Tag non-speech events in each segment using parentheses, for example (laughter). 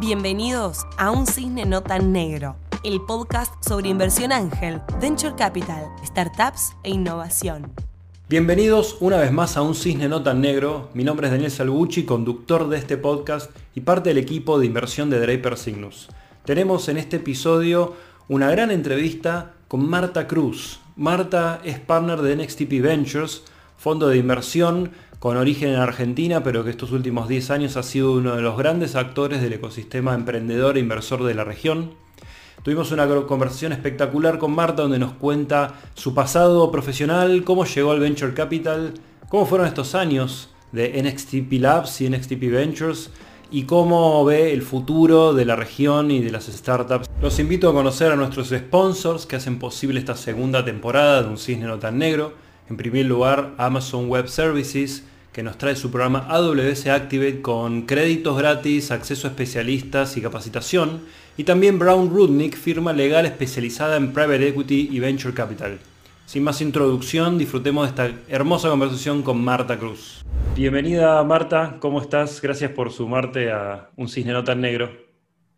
Bienvenidos a Un Cisne No Tan Negro, el podcast sobre inversión ángel, venture capital, startups e innovación. Bienvenidos una vez más a Un Cisne No Tan Negro. Mi nombre es Daniel Salvucci, conductor de este podcast y parte del equipo de inversión de Draper Signus. Tenemos en este episodio una gran entrevista con Marta Cruz. Marta es partner de NXTP Ventures, fondo de inversión con origen en Argentina, pero que estos últimos 10 años ha sido uno de los grandes actores del ecosistema emprendedor e inversor de la región. Tuvimos una conversación espectacular con Marta donde nos cuenta su pasado profesional, cómo llegó al Venture Capital, cómo fueron estos años de NXTP Labs y NXTP Ventures y cómo ve el futuro de la región y de las startups. Los invito a conocer a nuestros sponsors que hacen posible esta segunda temporada de Un Cisne No Tan Negro. En primer lugar, Amazon Web Services, que nos trae su programa AWS Activate con créditos gratis, acceso a especialistas y capacitación. Y también Brown Rudnick, firma legal especializada en Private Equity y Venture Capital. Sin más introducción, disfrutemos de esta hermosa conversación con Marta Cruz. Bienvenida Marta, ¿cómo estás? Gracias por sumarte a Un Cisne No Tan Negro.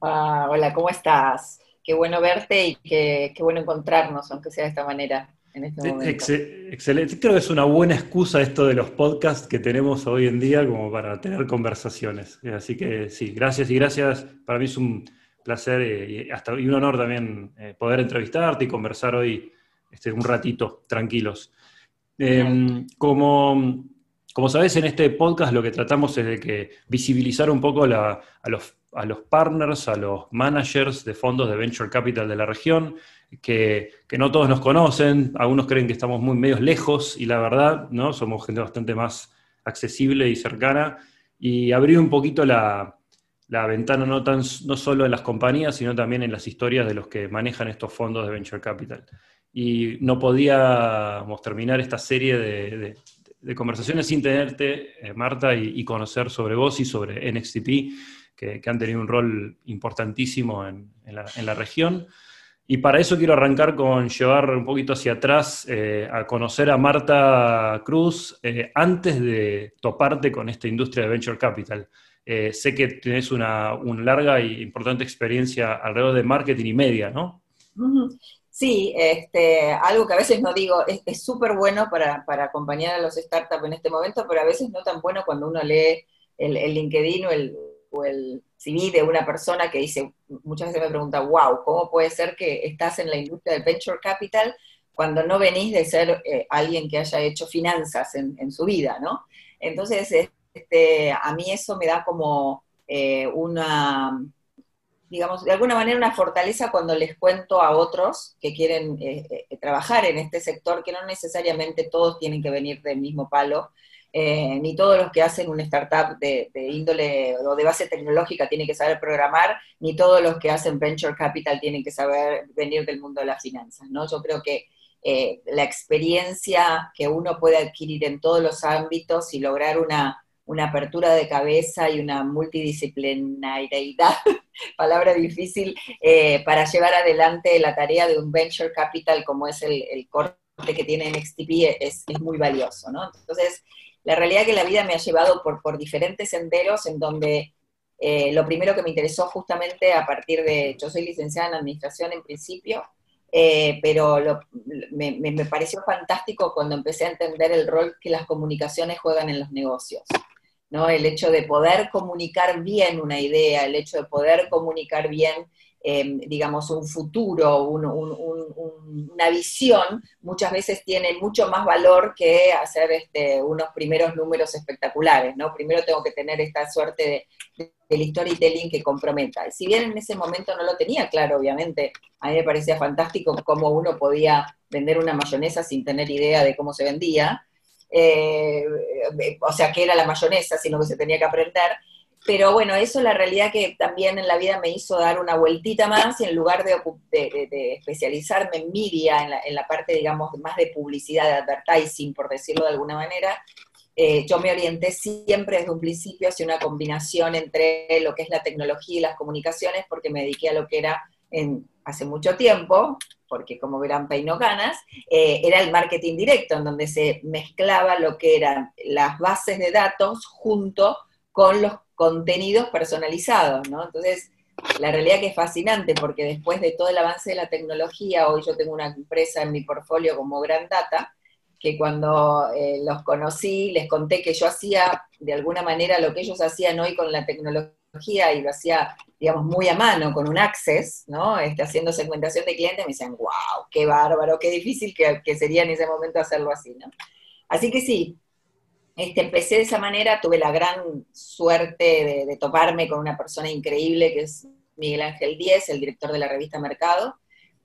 Ah, hola, ¿cómo estás? Qué bueno verte y qué, qué bueno encontrarnos, aunque sea de esta manera. Este excelente. Creo que es una buena excusa esto de los podcasts que tenemos hoy en día como para tener conversaciones. Así que sí, gracias y gracias. Para mí es un placer y, hasta, y un honor también eh, poder entrevistarte y conversar hoy este, un ratito, tranquilos. Em, como, como sabes, en este podcast lo que tratamos es de que visibilizar un poco a, los, a los partners, a los managers de fondos de venture capital de la región que, no todos nos conocen, algunos creen que estamos muy medios lejos y la verdad, ¿no? Somos gente bastante más accesible y cercana y abrir un poquito la, ventana no, tan, no solo en las compañías, sino también en las historias de los que manejan estos fondos de Venture Capital. Y no podíamos terminar esta serie de, conversaciones sin tenerte, eh, Marta, y, conocer sobre vos y sobre NXTP, que, han tenido un rol importantísimo en, la, región. Y para eso quiero arrancar con llevar un poquito hacia atrás eh, a conocer a Marta Cruz eh, antes de toparte con esta industria de Venture Capital. Sé que tienes una, larga e importante experiencia alrededor de marketing y media, ¿no? Sí, este, algo que a veces no digo, es súper bueno para, acompañar a los startups en este momento, pero a veces no tan bueno cuando uno lee el, LinkedIn o el, o el CV de una persona que dice, muchas veces me pregunta, wow, ¿cómo puede ser que estás en la industria del venture capital cuando no venís de ser eh, alguien que haya hecho finanzas en, su vida, ¿no? Entonces, este, a mí eso me da como eh, una, digamos, de alguna manera una fortaleza cuando les cuento a otros que quieren eh, trabajar en este sector, que no necesariamente todos tienen que venir del mismo palo, eh, ni todos los que hacen una startup de, índole o de base tecnológica tienen que saber programar, ni todos los que hacen venture capital tienen que saber venir del mundo de las finanzas, ¿no? Yo creo que eh, la experiencia que uno puede adquirir en todos los ámbitos y lograr una, apertura de cabeza y una multidisciplinariedad, (laughs) palabra difícil, eh, para llevar adelante la tarea de un venture capital como es el, corte que tiene NXTP es, es muy valioso, ¿no? Entonces, la realidad es que la vida me ha llevado por, por diferentes senderos en donde eh, lo primero que me interesó justamente a partir de, yo soy licenciada en administración en principio, eh, pero me, me, pareció fantástico cuando empecé a entender el rol que las comunicaciones juegan en los negocios. ¿No? El hecho de poder comunicar bien una idea, el hecho de poder comunicar bien Em, digamos, un futuro, una visión, muchas veces tiene mucho más valor que hacer este, unos primeros números espectaculares, ¿no? Primero tengo que tener esta suerte de, del storytelling que comprometa. Si bien en ese momento no lo tenía claro, obviamente, a mí me parecía fantástico cómo uno podía vender una mayonesa sin tener idea de cómo se vendía, eh, o sea, que era la mayonesa, sino que se tenía que aprender, pero bueno, eso la realidad que también en la vida me hizo dar una vueltita más y en lugar de, especializarme en media, en la, parte, digamos, más de publicidad, de advertising, por decirlo de alguna manera, eh, yo me orienté siempre desde un principio hacia una combinación entre lo que es la tecnología y las comunicaciones, porque me dediqué a lo que era en, hace mucho tiempo, porque como verán peino ganas, eh, era el marketing directo, en donde se mezclaba lo que eran las bases de datos junto con los contenidos personalizados, ¿no? Entonces, la realidad que es fascinante porque después de todo el avance de la tecnología, hoy yo tengo una empresa en mi portfolio como Grand Data, que cuando eh, los conocí les conté que yo hacía de alguna manera lo que ellos hacían hoy con la tecnología y lo hacía, digamos, muy a mano, con un access, ¿no? Este, haciendo segmentación de clientes, me decían, wow, qué bárbaro, qué difícil que, que sería en ese momento hacerlo así, ¿no? Así que sí, este, empecé de esa manera, tuve la gran suerte de, toparme con una persona increíble que es Miguel Ángel Díez, el director de la revista Mercado,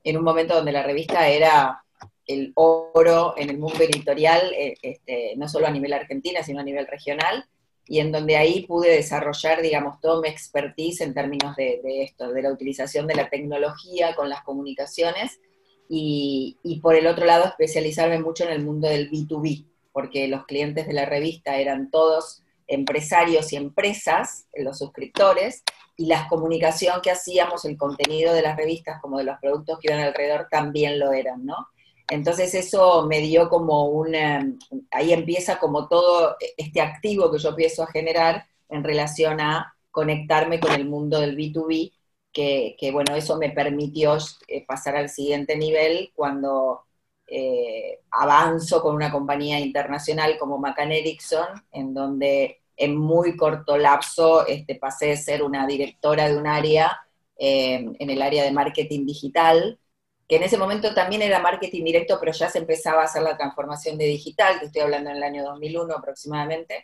en un momento donde la revista era el oro en el mundo editorial, eh, este, no solo a nivel argentina, sino a nivel regional, y en donde ahí pude desarrollar, digamos, todo mi expertise en términos de, esto, de la utilización de la tecnología con las comunicaciones, y, y por el otro lado especializarme mucho en el mundo del B2B, porque los clientes de la revista eran todos empresarios y empresas, los suscriptores, y la comunicación que hacíamos, el contenido de las revistas como de los productos que iban alrededor también lo eran, ¿no? Entonces eso me dio como una, ahí empieza como todo este activo que yo empiezo a generar en relación a conectarme con el mundo del B2B, que, bueno, eso me permitió eh, pasar al siguiente nivel cuando eh, avanzo con una compañía internacional como McCann Erickson, en donde en muy corto lapso este, pasé de ser una directora de un área eh, en el área de marketing digital, que en ese momento también era marketing directo, pero ya se empezaba a hacer la transformación de digital, que estoy hablando en el año 2001 aproximadamente.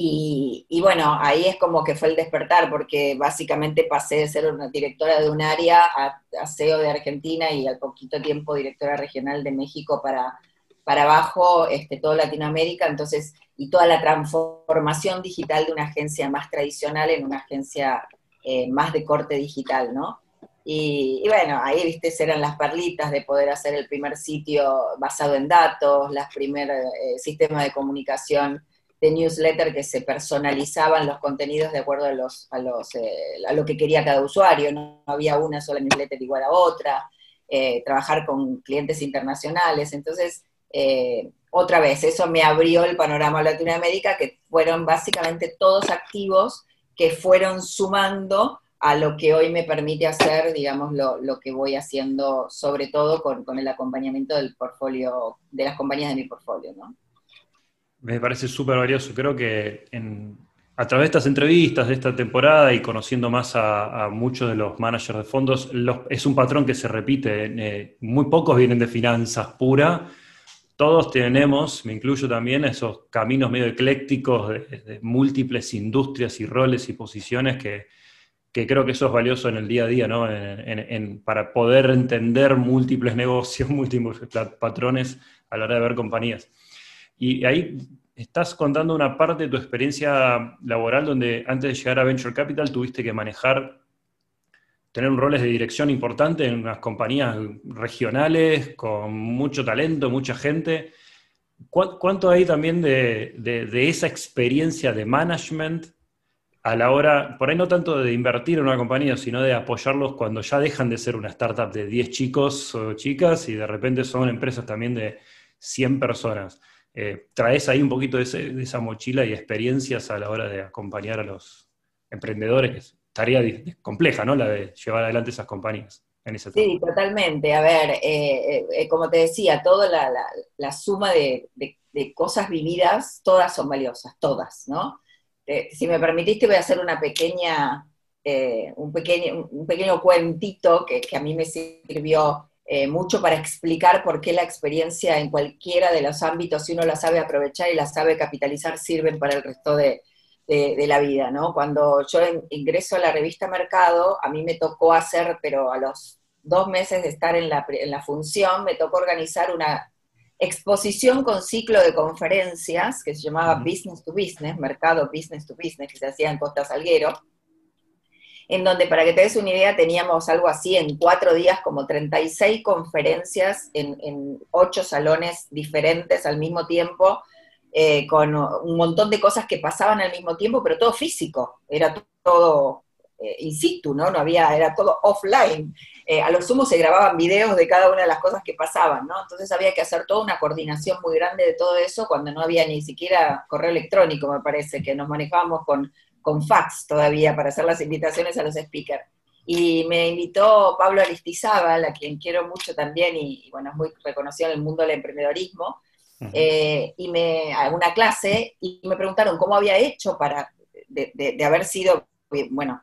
Y, bueno, ahí es como que fue el despertar, porque básicamente pasé de ser una directora de un área a, CEO de Argentina y al poquito tiempo directora regional de México para, para abajo, este, toda Latinoamérica, entonces, y toda la transformación digital de una agencia más tradicional en una agencia eh, más de corte digital, ¿no? Y, bueno, ahí, viste, eran las perlitas de poder hacer el primer sitio basado en datos, las primeros eh, sistemas de comunicación de newsletter que se personalizaban los contenidos de acuerdo a, los, a, los, eh, a lo que quería cada usuario, no, había una sola newsletter igual a otra, eh, trabajar con clientes internacionales, entonces, otra vez, eso me abrió el panorama Latinoamérica, que fueron básicamente todos activos que fueron sumando a lo que hoy me permite hacer, digamos, lo, lo que voy haciendo, sobre todo con, con, el acompañamiento del portfolio, de las compañías de mi portfolio, ¿no? Me parece súper valioso. Creo que a través de estas entrevistas de esta temporada y conociendo más a, muchos de los managers de fondos, es un patrón que se repite. Eh, muy pocos vienen de finanzas pura. Todos tenemos, me incluyo también, esos caminos medio eclécticos de, múltiples industrias y roles y posiciones que, creo que eso es valioso en el día a día, ¿no? para poder entender múltiples (laughs) negocios, múltiples patrones a la hora de ver compañías. Y ahí estás contando una parte de tu experiencia laboral donde antes de llegar a Venture Capital tuviste que manejar, tener roles de dirección importante en unas compañías regionales con mucho talento, mucha gente. ¿Cuánto hay también de, esa experiencia de management a la hora, por ahí no tanto de invertir en una compañía, sino de apoyarlos cuando ya dejan de ser una startup de 10 chicos o chicas y de repente son empresas también de 100 personas? Eh, traes ahí un poquito de, esa mochila y experiencias a la hora de acompañar a los emprendedores, que es tarea compleja, ¿no? La de llevar adelante esas compañías. En ese sí, totalmente. A ver, eh, eh, como te decía, toda la, suma de, cosas vividas, todas son valiosas, todas, ¿no? Si me permitiste, voy a hacer una pequeña, un, pequeño, un pequeño cuentito que, a mí me sirvió eh, mucho para explicar por qué la experiencia en cualquiera de los ámbitos, si uno la sabe aprovechar y la sabe capitalizar, sirven para el resto de, la vida, ¿no? Cuando yo ingreso a la revista Mercado, a mí me tocó hacer, pero a los dos meses de estar en la, en la función, me tocó organizar una exposición con ciclo de conferencias que se llamaba Business to Business, Mercado Business to Business, que se hacía en Costa Salguero, en donde, para que te des una idea, teníamos algo así en cuatro días, como 36 conferencias en, ocho salones diferentes al mismo tiempo, eh, con un montón de cosas que pasaban al mismo tiempo, pero todo físico, era todo eh, in situ, ¿no? No había, era todo offline. Eh, a lo sumo se grababan videos de cada una de las cosas que pasaban, ¿no? Entonces había que hacer toda una coordinación muy grande de todo eso cuando no había ni siquiera correo electrónico, me parece, que nos manejábamos con, con fax todavía para hacer las invitaciones a los speakers. Y me invitó Pablo Aristizábal, a quien quiero mucho también, y, bueno, es muy reconocido en el mundo del emprendedorismo, eh, y me, a una clase, y me preguntaron cómo había hecho para, de, de haber sido, bueno,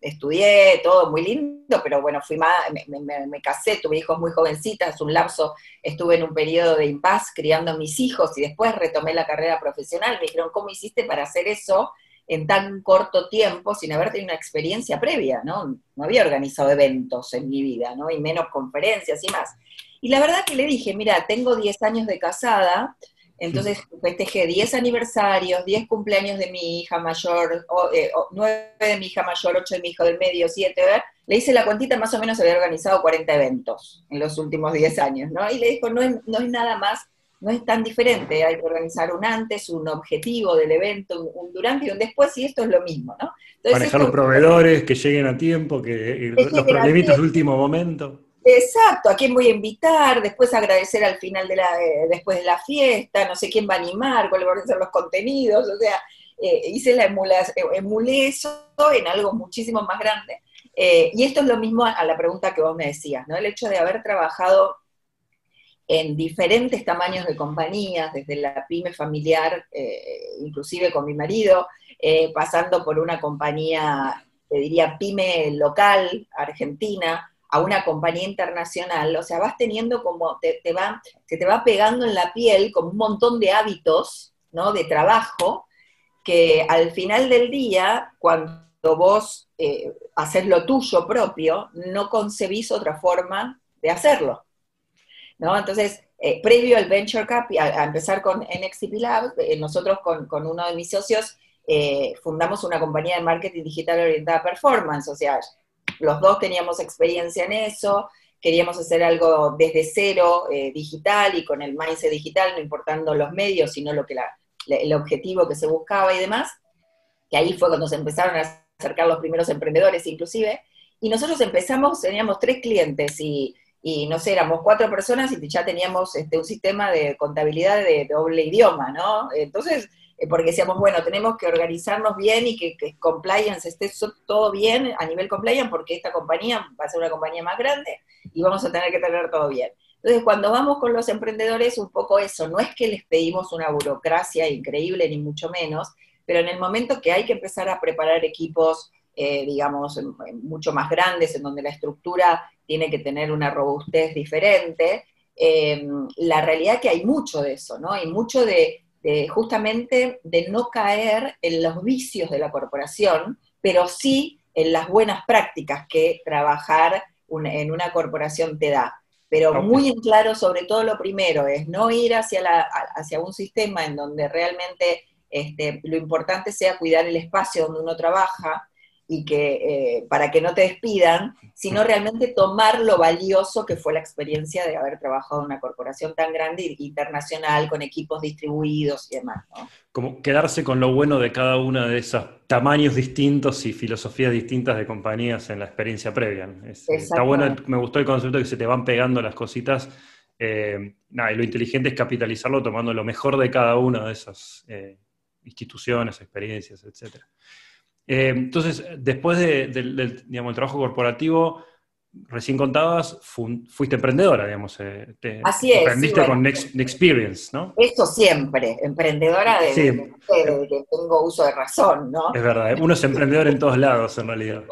estudié, todo muy lindo, pero bueno, fui más, me, casé, tuve hijos muy jovencitas, un lapso, estuve en un periodo de impas criando a mis hijos y después retomé la carrera profesional. Me dijeron, ¿cómo hiciste para hacer eso en tan corto tiempo sin haber tenido una experiencia previa? ¿no? no había organizado eventos en mi vida, ¿no? Y menos conferencias y más. Y la verdad que le dije, mira, tengo 10 años de casada, entonces festejé 10 aniversarios, 10 cumpleaños de mi hija mayor, 9 eh, de mi hija mayor, 8 de mi hijo del medio, 7, le hice la cuantita, más o menos había organizado 40 eventos en los últimos 10 años, ¿no? Y le dijo, no es, no es nada más, no es tan diferente, hay que organizar un antes, un objetivo del evento, un, durante y un después, y esto es lo mismo, ¿no? Manejar los proveedores, que lleguen a tiempo, que los problemitas de último momento. Exacto, a quién voy a invitar, después agradecer al final de la, eh, después de la fiesta, no sé quién va a animar, cuáles van a ser los contenidos, o sea, eh, hice la emulación, eh, emulé eso en algo muchísimo más grande. y esto es lo mismo a, la pregunta que vos me decías, ¿no? El hecho de haber trabajado en diferentes tamaños de compañías, desde la pyme familiar, inclusive con mi marido, pasando por una compañía, te diría pyme local, argentina, a una compañía internacional, o sea, vas teniendo como, te, va, se te va pegando en la piel como un montón de hábitos, ¿no? De trabajo, que al final del día, cuando vos eh, haces lo tuyo propio, no concebís otra forma de hacerlo, ¿no? Entonces, eh, previo al Venture Capital, a, empezar con NXTP Lab, eh, nosotros con, con, uno de mis socios fundamos una compañía de marketing digital orientada a performance, o sea, los dos teníamos experiencia en eso, queríamos hacer algo desde cero, eh, digital y con el mindset digital, no importando los medios, sino lo que el objetivo que se buscaba y demás, que ahí fue cuando se empezaron a acercar los primeros emprendedores inclusive, y nosotros empezamos, teníamos tres clientes y, no sé, éramos cuatro personas y ya teníamos este, un sistema de contabilidad de doble idioma, ¿no? Entonces, porque decíamos, bueno, tenemos que organizarnos bien y que, que compliance esté todo bien a nivel compliance, porque esta compañía va a ser una compañía más grande y vamos a tener que tener todo bien. Entonces, cuando vamos con los emprendedores, un poco eso, no es que les pedimos una burocracia increíble, ni mucho menos, pero en el momento que hay que empezar a preparar equipos, eh, digamos, mucho más grandes, en donde la estructura tiene que tener una robustez diferente, eh, la realidad es que hay mucho de eso, ¿no? Hay mucho de, justamente de no caer en los vicios de la corporación, pero sí en las buenas prácticas que trabajar en una corporación te da. Pero muy en claro, sobre todo lo primero, es no ir hacia, la, hacia un sistema en donde realmente este, lo importante sea cuidar el espacio donde uno trabaja, y que eh, para que no te despidan, sino realmente tomar lo valioso que fue la experiencia de haber trabajado en una corporación tan grande internacional con equipos distribuidos y demás. Como quedarse con lo bueno de cada uno de esos tamaños distintos y filosofías distintas de compañías en la experiencia previa. está bueno, me gustó el concepto de que se te van pegando las cositas. Eh, y lo inteligente es capitalizarlo tomando lo mejor de cada una de esas eh, instituciones, experiencias, etcétera. Eh, entonces, después del digamos, el trabajo corporativo, recién contabas, fuiste emprendedora, digamos. Eh, te, Así es. Emprendiste con Next, Experience, ¿no? Eso siempre, emprendedora de, que tengo uso de razón, ¿no? Es verdad, uno es emprendedor en todos lados, en realidad.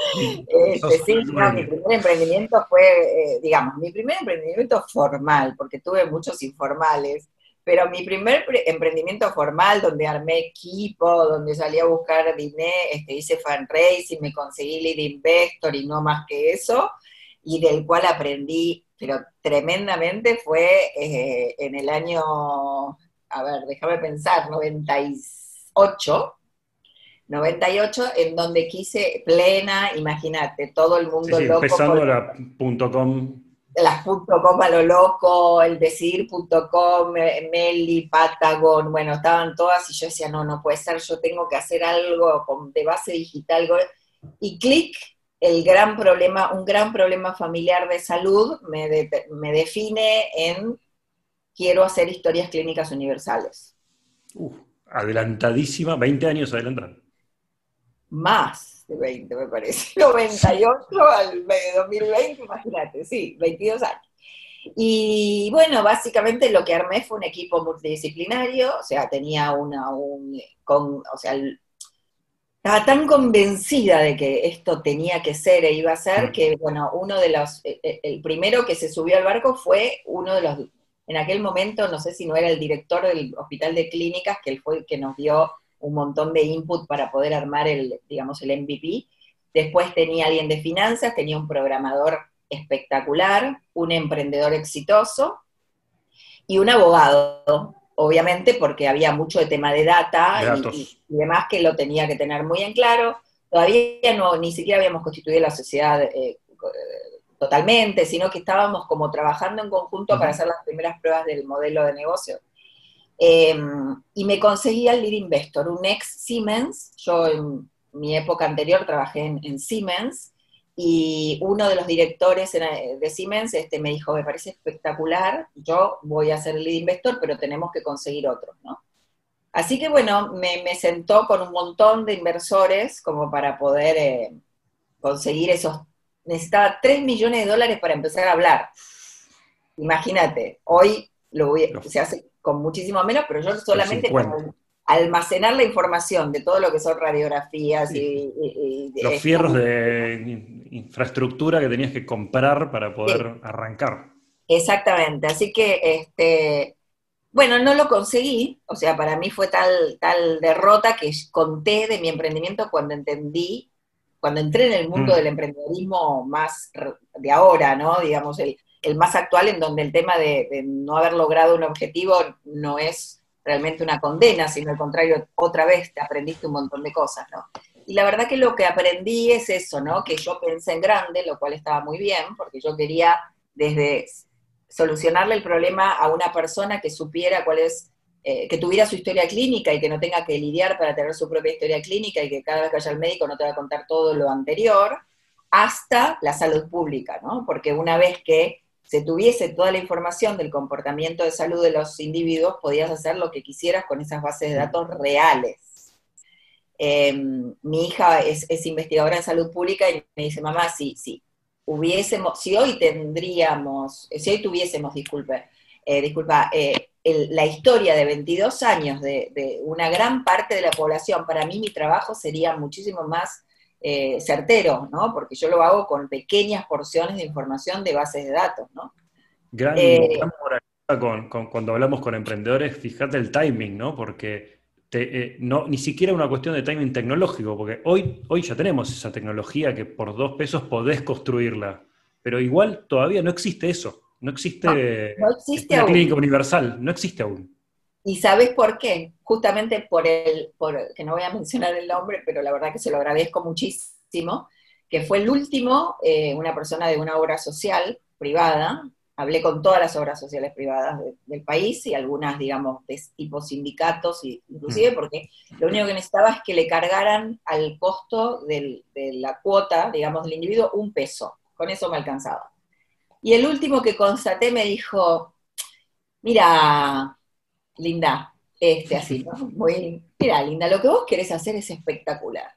Este, sí, mi primer emprendimiento fue, eh, digamos, mi primer emprendimiento formal, porque tuve muchos informales pero mi primer emprendimiento formal, donde armé equipo, donde salí a buscar dinero, este, hice fundraising, me conseguí lead investor y no más que eso, y del cual aprendí, pero tremendamente, fue eh, en el año, a ver, déjame pensar, 98, 98, en donde quise plena, imagínate, todo el mundo sí, loco. Empezando la .com las .com a lo loco, el decir.com, Meli, Patagon, bueno, estaban todas y yo decía, no, no puede ser, yo tengo que hacer algo de base digital. y clic, el gran problema, un gran problema familiar de salud me, me define en quiero hacer historias clínicas universales. adelantadísima, 20 años adelantada. Más de 20, me parece. (laughs) 98 al 2020, imagínate, sí, 22 años. Y bueno, básicamente lo que armé fue un equipo multidisciplinario, o sea, tenía una, un, con, o sea, estaba tan convencida de que esto tenía que ser e iba a ser, mm. que bueno, uno de los, e, e, el primero que se subió al barco fue uno de los, en aquel momento, no sé si no era el director del hospital de clínicas, que él fue el que nos dio un montón de input para poder armar el, digamos, el MVP. Después tenía alguien de finanzas, tenía un programador espectacular, un emprendedor exitoso y un abogado, obviamente, porque había mucho de tema de data y, demás que lo tenía que tener muy en claro. Todavía no, ni siquiera habíamos constituido la sociedad eh, totalmente, sino que estábamos como trabajando en conjunto para hacer las primeras pruebas del modelo de negocio. Em, y me conseguí al lead investor, un ex Siemens. Yo en mi época anterior trabajé en Siemens y uno de los directores de Siemens este, me dijo, me parece espectacular, yo voy a ser el lead investor, pero tenemos que conseguir otro, ¿no? Así que bueno, me, sentó con un montón de inversores como para poder eh, conseguir esos, necesitaba 3 millones de dólares para empezar a hablar. Imagínate, hoy lo voy, se hace con muchísimo menos, pero yo solamente almacenar la información de todo lo que son radiografías y, los fierros de infraestructura que tenías que comprar para poder arrancar. Exactamente, así que este bueno, no lo conseguí, o sea, para mí fue tal, tal derrota que conté de mi emprendimiento cuando entendí, cuando entré en el mundo mm. del emprendedorismo más de ahora, ¿no? Digamos, el, más actual, en donde el tema de no haber logrado un objetivo no es realmente una condena, sino al contrario, otra vez te aprendiste un montón de cosas, ¿no? Y la verdad que lo que aprendí es eso, ¿no? Que yo pensé en grande, lo cual estaba muy bien, porque yo quería desde solucionarle el problema a una persona que supiera cuál es, eh, que tuviera su historia clínica y que no tenga que lidiar para tener su propia historia clínica y que cada vez que vaya al médico no te va a contar todo lo anterior, hasta la salud pública, ¿no? Porque una vez que se tuviese toda la información del comportamiento de salud de los individuos, podías hacer lo que quisieras con esas bases de datos reales. Em, mi hija es, investigadora en salud pública y me dice, mamá, si, si hubiésemos, si hoy tendríamos, si hoy tuviésemos, disculpe, eh, disculpa, eh, la historia de 22 años de, de, una gran parte de la población, para mí mi trabajo sería muchísimo más eh, certero, ¿no? Porque yo lo hago con pequeñas porciones de información de bases de datos, ¿no? Gran, eh, con, cuando hablamos con emprendedores, fíjate el timing, ¿no? Porque eh, no, ni siquiera una cuestión de timing tecnológico, porque hoy, hoy ya tenemos esa tecnología que por dos pesos podés construirla, pero igual todavía no existe eso, no existe, no, existe una clínica universal, no existe aún. ¿Y sabes por qué? Justamente por el, por, que no voy a mencionar el nombre, pero la verdad que se lo agradezco muchísimo, que fue el último, eh, una persona de una obra social privada, hablé con todas las obras sociales privadas del país y algunas, digamos, de tipo sindicatos, inclusive, mm. porque lo único que necesitaba es que le cargaran al costo de la cuota, digamos, del individuo un peso. Con eso me alcanzaba. Y el último que constaté me dijo, mira, Linda, este así, ¿no? Muy, mira, Linda, lo que vos querés hacer es espectacular,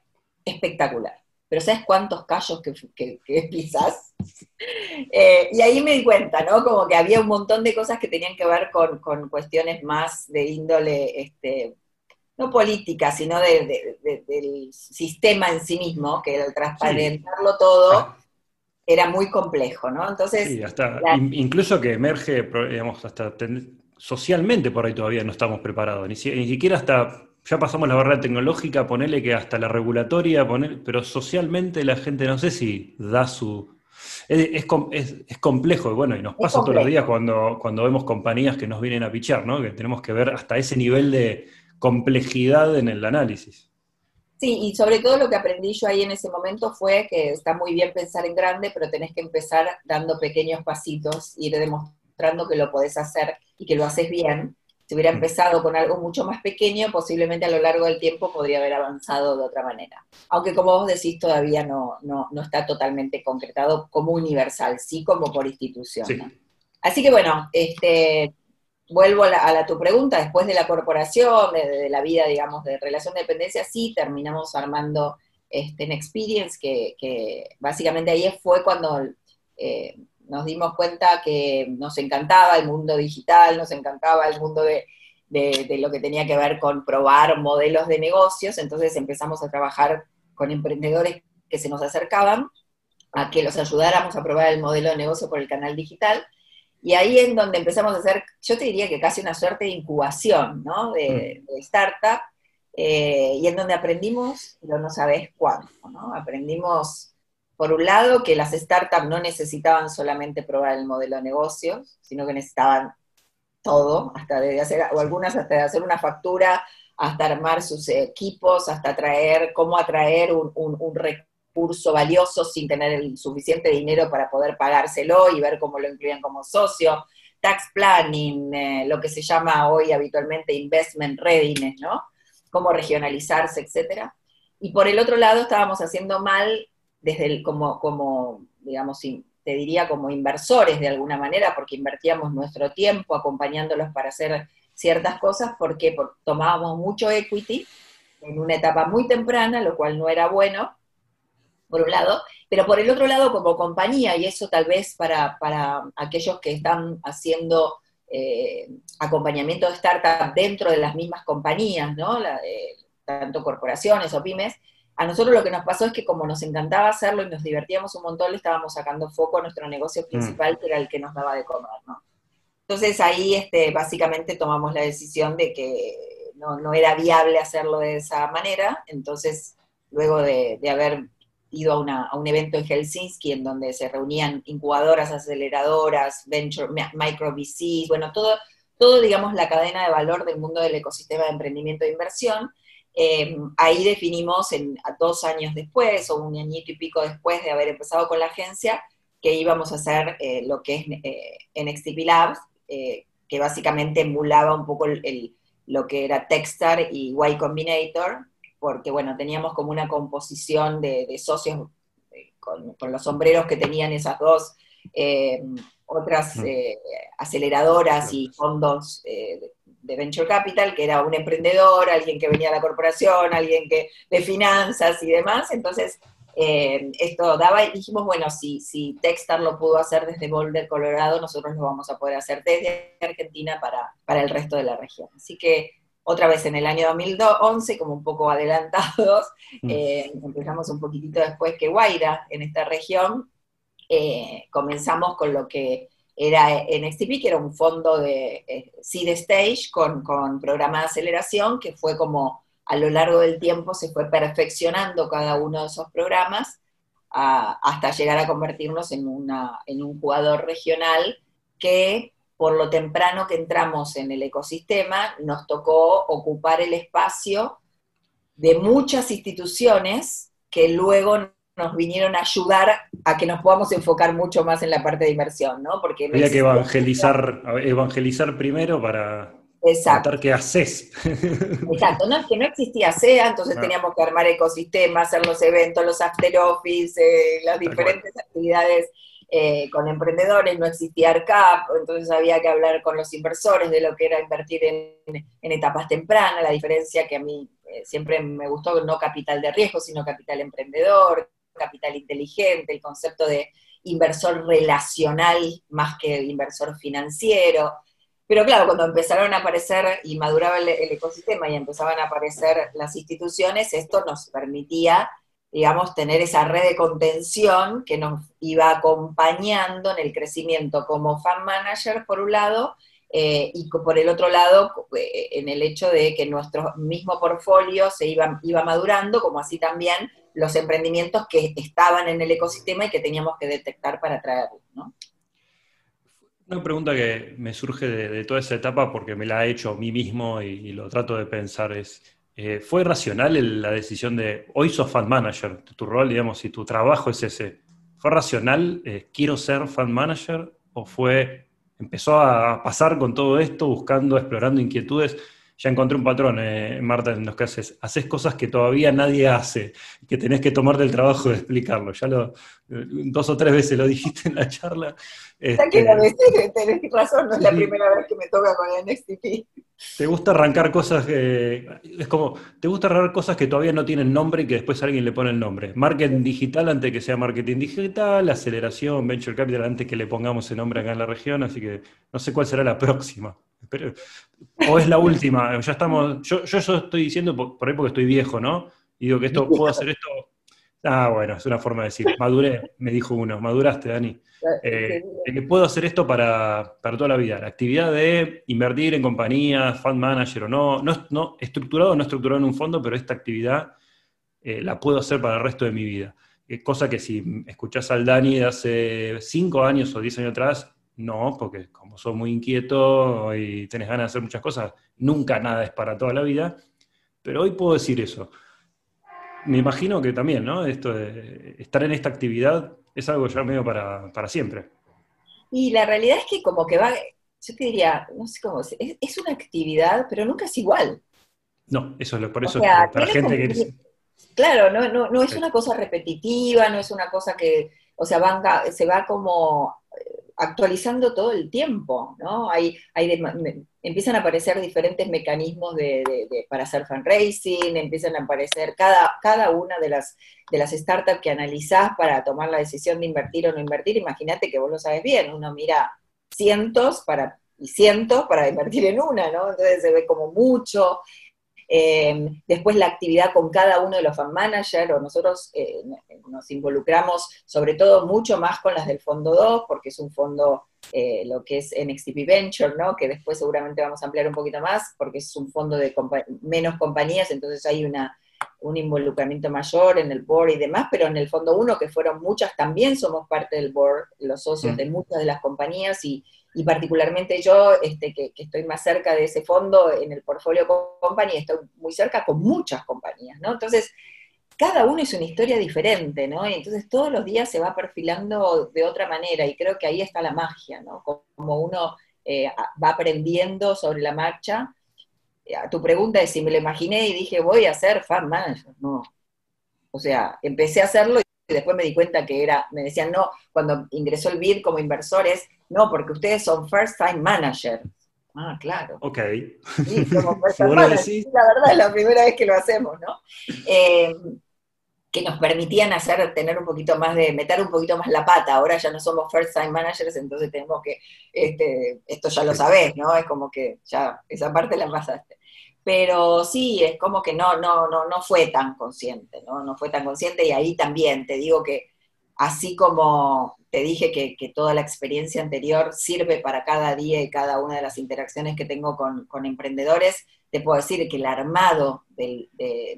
espectacular. Pero ¿sabes cuántos callos que, que, pisás? (laughs) Eh, y ahí me di cuenta, ¿no? Como que había un montón de cosas que tenían que ver con, cuestiones más de índole, este, no política, sino del sistema en sí mismo, que el transparentarlo todo ah. era muy complejo, ¿no? Entonces... Sí, hasta, incluso que emerge, digamos, hasta socialmente por ahí todavía no estamos preparados, ni, siquiera hasta, ya pasamos la barrera tecnológica, ponele que hasta la regulatoria, pero socialmente la gente no sé si da su... Es, es, complejo, y bueno, y nos pasa todos los días cuando, cuando vemos compañías que nos vienen a pichar, ¿no? Que tenemos que ver hasta ese nivel de complejidad en el análisis. Sí, y sobre todo lo que aprendí yo ahí en ese momento fue que está muy bien pensar en grande, pero tenés que empezar dando pequeños pasitos, ir demostrando que lo podés hacer y que lo haces bien, Si hubiera empezado con algo mucho más pequeño, posiblemente a lo largo del tiempo podría haber avanzado de otra manera. Aunque como vos decís, todavía no, no, está totalmente concretado como universal, sí como por institución. Así que bueno, este, vuelvo a, la, tu pregunta, después de la corporación, de, la vida, digamos, de relación de dependencia, sí terminamos armando este, en Experience, que, básicamente ahí fue cuando eh, nos dimos cuenta que nos encantaba el mundo digital, nos encantaba el mundo de, lo que tenía que ver con probar modelos de negocios, entonces empezamos a trabajar con emprendedores que se nos acercaban a que los ayudáramos a probar el modelo de negocio por el canal digital. Y ahí es donde empezamos a hacer, yo te diría que casi una suerte de incubación, ¿no? De, mm. startup, eh, y en donde aprendimos, pero no sabes cuánto, ¿no? Aprendimos, por un lado, que las startups no necesitaban solamente probar el modelo de negocios, sino que necesitaban todo, hasta de hacer, o algunas hasta de hacer una factura, hasta armar sus equipos, hasta traer, cómo atraer un, recurso valioso sin tener el suficiente dinero para poder pagárselo y ver cómo lo incluían como socio, tax planning, eh, lo que se llama hoy habitualmente investment readiness, ¿no? Cómo regionalizarse, etcétera. Y por el otro lado estábamos haciendo mal desde el, como, como, digamos, te diría como inversores de alguna manera, porque invertíamos nuestro tiempo acompañándolos para hacer ciertas cosas, porque tomábamos mucho equity en una etapa muy temprana, lo cual no era bueno, por un lado, pero por el otro lado como compañía, y eso tal vez para, aquellos que están haciendo eh, acompañamiento de startup dentro de las mismas compañías, ¿no? tanto corporaciones o pymes, a nosotros lo que nos pasó es que como nos encantaba hacerlo y nos divertíamos un montón, le estábamos sacando foco a nuestro negocio mm. principal, que era el que nos daba de comer, ¿no? Entonces ahí este, básicamente tomamos la decisión de que no, no era viable hacerlo de esa manera, entonces luego de, de haber ido a, un evento en Helsinki en donde se reunían incubadoras, aceleradoras, venture, micro VCs, bueno, todo, todo, digamos, la cadena de valor del mundo del ecosistema de emprendimiento e inversión. Eh, ahí definimos en, dos años después, o un añito y pico después de haber empezado con la agencia, que íbamos a hacer eh, lo que es eh, NXTP Labs, eh, que básicamente emulaba un poco lo que era Techstar y Y Combinator, porque bueno, teníamos como una composición de, socios eh, con, los sombreros que tenían esas dos otras eh, aceleradoras y fondos de venture capital, que era un emprendedor, alguien que venía de la corporación, alguien que de finanzas y demás. Entonces, esto daba y dijimos, bueno, si, si Techstar lo pudo hacer desde Boulder, Colorado, nosotros lo vamos a poder hacer desde Argentina para, para el resto de la región. Así que otra vez en el año 2011, como un poco adelantados, mm. eh, empezamos un poquitito después que Guaira, en esta región, eh, comenzamos con lo que era NXTP, que era un fondo de eh, Seed Stage con, con programa de aceleración, que fue como a lo largo del tiempo se fue perfeccionando cada uno de esos programas hasta llegar a convertirnos en, una, en un jugador regional que por lo temprano que entramos en el ecosistema, nos tocó ocupar el espacio de muchas instituciones que luego nos vinieron a ayudar a que nos podamos enfocar mucho más en la parte de inversión, ¿no? Porque había que evangelizar, evangelizar primero para Exacto. qué haces. Exacto, no es que no existía SEA, entonces ah. teníamos que armar ecosistemas, hacer los eventos, los after office, eh, las diferentes actividades eh, con emprendedores, no existía ARCAP, entonces había que hablar con los inversores de lo que era invertir en, etapas tempranas, la diferencia que a mí eh, siempre me gustó, no capital de riesgo, sino capital emprendedor, capital inteligente, el concepto de inversor relacional más que inversor financiero. Pero claro, cuando empezaron a aparecer y maduraba el ecosistema y empezaban a aparecer las instituciones, esto nos permitía digamos, tener esa red de contención que nos iba acompañando en el crecimiento como fan manager, por un lado, eh, y por el otro lado, eh, en el hecho de que nuestro mismo portfolio se iba, iba madurando, como así también los emprendimientos que estaban en el ecosistema y que teníamos que detectar para traerlos, ¿no? Una pregunta que me surge de, toda esa etapa, porque me la he hecho a mí mismo y lo trato de pensar, es eh, ¿Fue racional la decisión de, hoy sos fan manager, tu rol, digamos, y tu trabajo es ese? ¿Fue racional, eh, quiero ser fan manager? ¿O fue empezó a pasar con todo esto, buscando, explorando inquietudes ya encontré un patrón, eh, Marta, en los que haces. Haces cosas que todavía nadie hace, que tenés que tomarte el trabajo de explicarlo. Ya lo, dos o tres veces lo dijiste en la charla. Este, que la tenés razón, no es la primera vez que me toca con el NXTP. Te gusta arrancar cosas que. Es como. Te gusta arrancar cosas que todavía no tienen nombre y que después alguien le pone el nombre. Marketing digital antes que sea marketing digital, aceleración, venture capital antes que le pongamos el nombre acá en la región, así que no sé cuál será la próxima. Pero, o es la última, ya estamos, yo, yo, estoy diciendo por, ahí porque estoy viejo, ¿no? Y digo que esto, puedo hacer esto. Ah, bueno, es una forma de decir, maduré, me dijo uno, maduraste, Dani. Eh, que puedo hacer esto para, toda la vida. La actividad de invertir en compañías, fund manager o no, no, no estructurado o no estructurado en un fondo, pero esta actividad eh, la puedo hacer para el resto de mi vida. cosa que si escuchás al Dani de hace 5 años o 10 años atrás, no, porque como sos muy inquieto y tenés ganas de hacer muchas cosas, nunca nada es para toda la vida. Pero hoy puedo decir eso. Me imagino que también, ¿no? Esto de estar en esta actividad es algo ya medio para, siempre. Y la realidad es que como que va, yo te diría, no sé cómo, es, es una actividad, pero nunca es igual. No, eso es lo, por eso para gente que... Claro, no, no, no es una cosa repetitiva, no es una cosa que, o sea, se va como actualizando todo el tiempo, ¿no? Hay, hay empiezan a aparecer diferentes mecanismos de, para hacer fundraising, empiezan a aparecer cada, cada una de las, de las startups que analizás para tomar la decisión de invertir o no invertir. Imagínate que vos lo sabes bien, uno mira cientos para, y cientos para invertir en una, ¿no? Entonces se ve como mucho, eh, después la actividad con cada uno de los fan managers, o nosotros eh, nos involucramos sobre todo mucho más con las del Fondo 2, porque es un fondo, eh, lo que es NXTP Venture, ¿no? que después seguramente vamos a ampliar un poquito más, porque es un fondo de menos compañías, entonces hay una, un involucramiento mayor en el board y demás, pero en el Fondo 1, que fueron muchas, también somos parte del board, los socios mm. de muchas de las compañías, y y particularmente yo, este, que, estoy más cerca de ese fondo en el portfolio company, estoy muy cerca con muchas compañías, ¿no? Entonces, cada uno es una historia diferente, ¿no? Y entonces todos los días se va perfilando de otra manera y creo que ahí está la magia, ¿no? Como uno eh, va aprendiendo sobre la marcha. Tu pregunta es si me lo imaginé y dije, voy a ser fan manager. No. O sea, empecé a hacerlo y después me di cuenta que era, me decían, no, cuando ingresó el BID como inversores, no, porque ustedes son first time manager. Ah, claro. Ok. Sí, somos (laughs) first time managers. La verdad es la primera vez que lo hacemos, ¿no? Eh, que nos permitían hacer, tener un poquito más de, meter un poquito más la pata. Ahora ya no somos first time managers, entonces tenemos que, este, esto ya lo sabés, ¿no? Es como que ya esa parte la pasaste. Pero sí, es como que no, no, no, no fue tan consciente, ¿no? No fue tan consciente y ahí también te digo que así como te dije que, toda la experiencia anterior sirve para cada día y cada una de las interacciones que tengo con, emprendedores, te puedo decir que el armado de,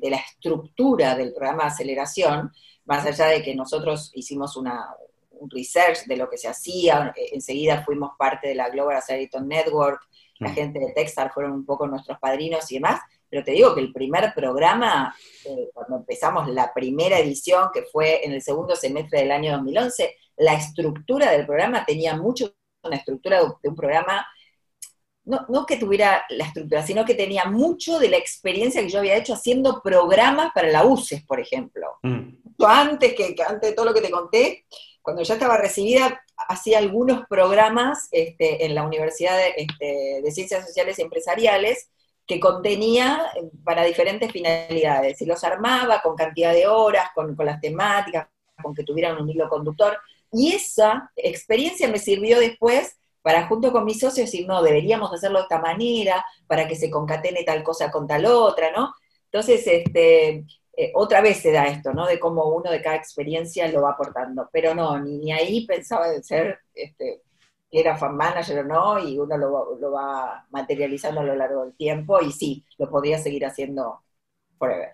la estructura del programa de aceleración, más allá de que nosotros hicimos una, un research de lo que se hacía, enseguida fuimos parte de la Global Accelerator Network, la mm. gente de Techstar fueron un poco nuestros padrinos y demás, pero te digo que el primer programa, eh, cuando empezamos la primera edición, que fue en el segundo semestre del año 2011, la estructura del programa tenía mucho una estructura de un programa, no, no, que tuviera la estructura, sino que tenía mucho de la experiencia que yo había hecho haciendo programas para la UCES, por ejemplo. Mm. Antes, que, antes de todo lo que te conté, cuando ya estaba recibida, hacía algunos programas este, en la Universidad de, este, de Ciencias Sociales y Empresariales, que contenía eh, para diferentes finalidades, y los armaba con cantidad de horas, con, las temáticas, con que tuvieran un hilo conductor, y esa experiencia me sirvió después para junto con mis socios decir, no, deberíamos hacerlo de esta manera, para que se concatene tal cosa con tal otra, ¿no? Entonces, este, eh, otra vez se da esto, ¿no? De cómo uno de cada experiencia lo va aportando, pero no, ni, ni ahí pensaba de ser este, que era fan manager o no, y uno lo, va materializando a lo largo del tiempo, y sí, lo podría seguir haciendo forever.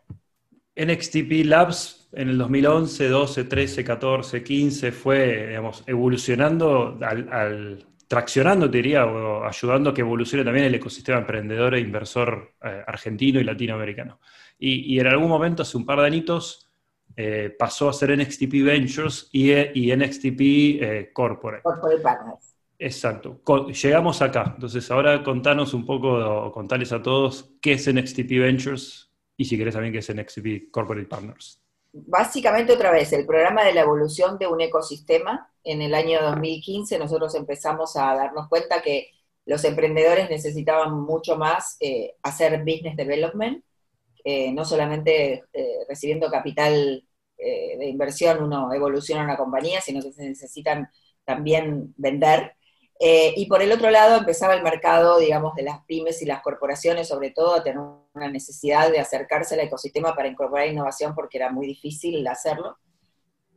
NXTP Labs en el 2011, 12, 13, 14, 15 fue, digamos, evolucionando, al, traccionando, te diría, o ayudando a que evolucione también el ecosistema emprendedor e inversor eh, argentino y latinoamericano. Y, en algún momento, hace un par de añitos, eh, pasó a ser NXTP Ventures y, y NXTP eh, Corporate. Corporate Partners. Exacto. llegamos acá. Entonces, ahora contanos un poco, o contarles a todos qué es NXTP Ventures y si querés también qué es NXTP Corporate Partners. Básicamente, otra vez, el programa de la evolución de un ecosistema. En el año 2015 nosotros empezamos a darnos cuenta que los emprendedores necesitaban mucho más eh, hacer business development, eh, no solamente eh, recibiendo capital de inversión uno evoluciona una compañía, sino que se necesitan también vender. Eh, y por el otro lado empezaba el mercado, digamos, de las pymes y las corporaciones, sobre todo, a tener una necesidad de acercarse al ecosistema para incorporar innovación porque era muy difícil hacerlo.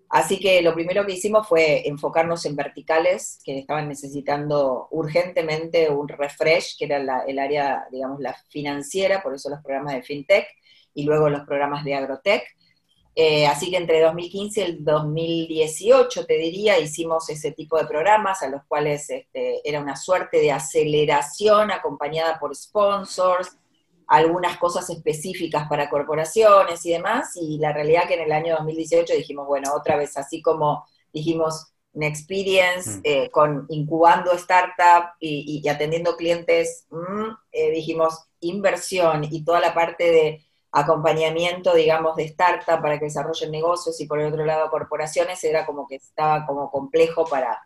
Así que lo primero que hicimos fue enfocarnos en verticales que estaban necesitando urgentemente un refresh, que era el área, digamos, la financiera, por eso los programas de FinTech y luego los programas de Agrotech eh, así que entre 2015 y el 2018, te diría, hicimos ese tipo de programas a los cuales este, era una suerte de aceleración acompañada por sponsors, algunas cosas específicas para corporaciones y demás, y la realidad que en el año 2018 dijimos, bueno, otra vez, así como dijimos una Experience, mm. eh, con incubando startup y, atendiendo clientes, mm, eh, dijimos inversión y toda la parte de acompañamiento, digamos, de startup para que desarrollen negocios y por el otro lado corporaciones, era como que estaba como complejo para,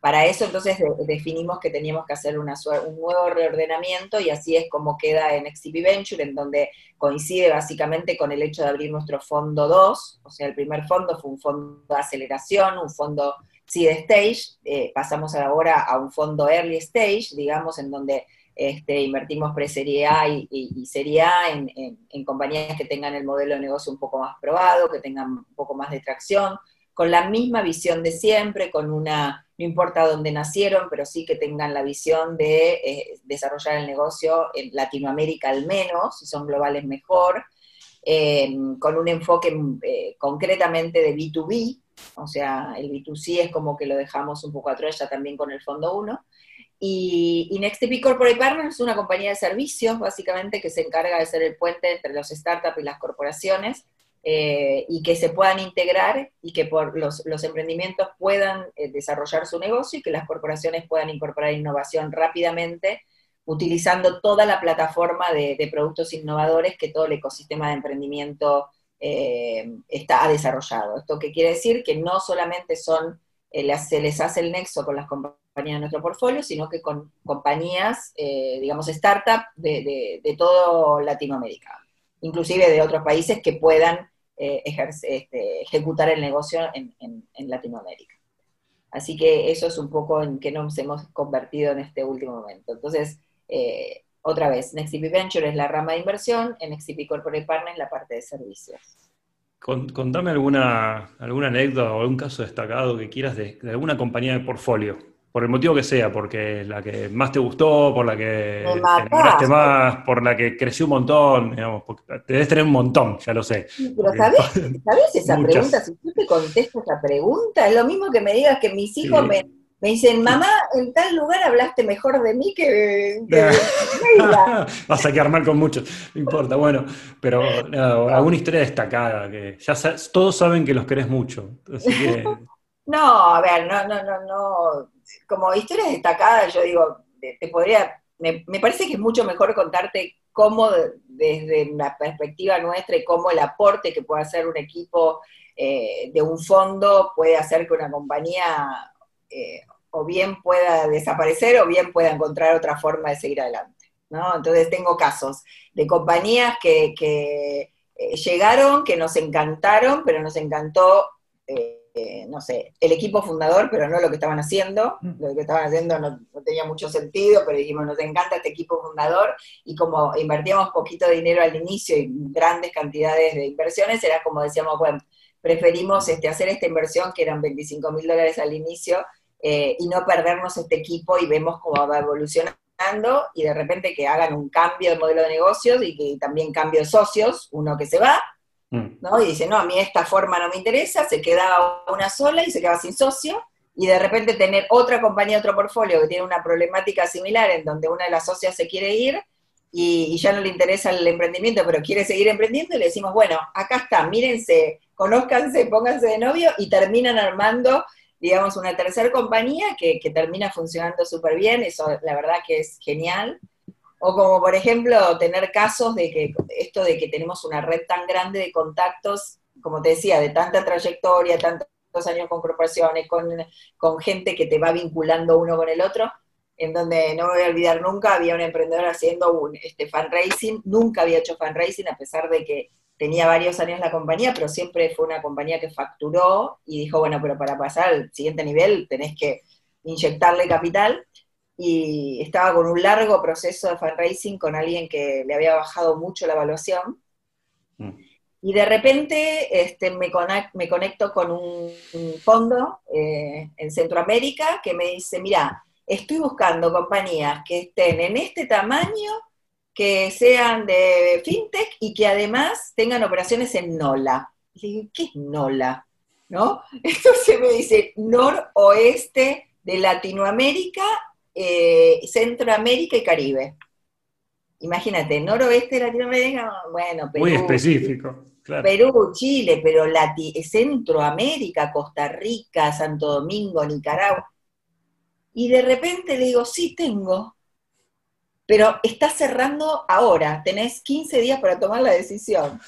para eso, entonces definimos que teníamos que hacer un nuevo reordenamiento y así es como queda en XTP Venture, en donde coincide básicamente con el hecho de abrir nuestro fondo 2, o sea, el primer fondo fue un fondo de aceleración, un fondo seed stage, eh, pasamos ahora a un fondo early stage, digamos, en donde este, invertimos pre-serie A y, serie A en, compañías que tengan el modelo de negocio un poco más probado, que tengan un poco más de tracción, con la misma visión de siempre, con una, no importa dónde nacieron, pero sí que tengan la visión de eh, desarrollar el negocio en Latinoamérica al menos, si son globales mejor, eh, con un enfoque eh, concretamente de B2B, o sea, el B2C es como que lo dejamos un poco atrás ya también con el fondo 1, y, NextTP Corporate Partners es una compañía de servicios, básicamente, que se encarga de ser el puente entre los startups y las corporaciones, eh, y que se puedan integrar y que por los, emprendimientos puedan eh, desarrollar su negocio y que las corporaciones puedan incorporar innovación rápidamente, utilizando toda la plataforma de, productos innovadores que todo el ecosistema de emprendimiento eh, está, desarrollado. ¿Esto qué quiere decir? Que no solamente son, se les hace el nexo con las compañías, de nuestro portfolio, sino que con compañías, eh, digamos, startup de, de, todo Latinoamérica, inclusive de otros países que puedan eh, este, ejecutar el negocio en, Latinoamérica. Así que eso es un poco en que nos hemos convertido en este último momento. Entonces, eh, otra vez, NextCP Venture es la rama de inversión, NextCP Corporate Partners la parte de servicios. Contame alguna, alguna anécdota o algún caso destacado que quieras de, de alguna compañía de portfolio por el motivo que sea, porque la que más te gustó, por la que te enamoraste más, por la que creció un montón, digamos, te debes tener un montón, ya lo sé. pero (laughs) ¿sabés, esa pregunta? Si tú te contesto esa pregunta, es lo mismo que me digas que mis hijos me, dicen, mamá, en tal lugar hablaste mejor de mí que, de (laughs) Vas a quedar mal con muchos, no importa, bueno, pero alguna historia destacada, que ya todos saben que los querés mucho, así que... (laughs) No, a ver, no, no, no, no como historias destacadas, yo digo, te podría, me, parece que es mucho mejor contarte cómo desde una perspectiva nuestra y cómo el aporte que puede hacer un equipo eh, de un fondo puede hacer que una compañía eh, o bien pueda desaparecer o bien pueda encontrar otra forma de seguir adelante. ¿no? Entonces tengo casos de compañías que, que eh, llegaron, que nos encantaron, pero nos encantó eh, no sé, el equipo fundador, pero no lo que estaban haciendo. Mm. Lo que estaban haciendo no, tenía mucho sentido, pero dijimos, nos encanta este equipo fundador, y como invertíamos poquito dinero al inicio y grandes cantidades de inversiones, era como decíamos, bueno, preferimos este, hacer esta inversión, que eran 25 mil dólares al inicio, eh, y no perdernos este equipo y vemos cómo va evolucionando y de repente que hagan un cambio de modelo de negocios y que también cambio de socios, uno que se va. ¿No? Y dice, no, a mí esta forma no me interesa, se queda una sola y se queda sin socio, y de repente tener otra compañía, otro portfolio que tiene una problemática similar en donde una de las socias se quiere ir y, ya no le interesa el emprendimiento, pero quiere seguir emprendiendo, y le decimos, bueno, acá está, mírense, conózcanse, pónganse de novio y terminan armando digamos, una tercera compañía que, que termina funcionando súper bien, eso la verdad que es genial. O como, por ejemplo, tener casos de que esto de que tenemos una red tan grande de contactos, como te decía, de tanta trayectoria, tantos años con corporaciones, con, con gente que te va vinculando uno con el otro, en donde no me voy a olvidar nunca, había un emprendedor haciendo un este, fundraising, nunca había hecho fundraising, a pesar de que tenía varios años la compañía, pero siempre fue una compañía que facturó y dijo, bueno, pero para pasar al siguiente nivel tenés que inyectarle capital. Y estaba con un largo proceso de fundraising con alguien que le había bajado mucho la evaluación. Mm. Y de repente este, me, conecto, con un, fondo eh, en Centroamérica que me dice, mira, estoy buscando compañías que estén en este tamaño que sean de fintech y que además tengan operaciones en NOLA. Y le digo, ¿qué es NOLA? ¿No? (laughs) Entonces me dice, noroeste de Latinoamérica, eh, Centroamérica y Caribe. Imagínate, noroeste de Latinoamérica, bueno, Perú. Muy específico. Perú, Chile, pero Centroamérica, Costa Rica, Santo Domingo, Nicaragua. Y de repente le digo, sí tengo pero está cerrando ahora, tenés 15 días para tomar la decisión.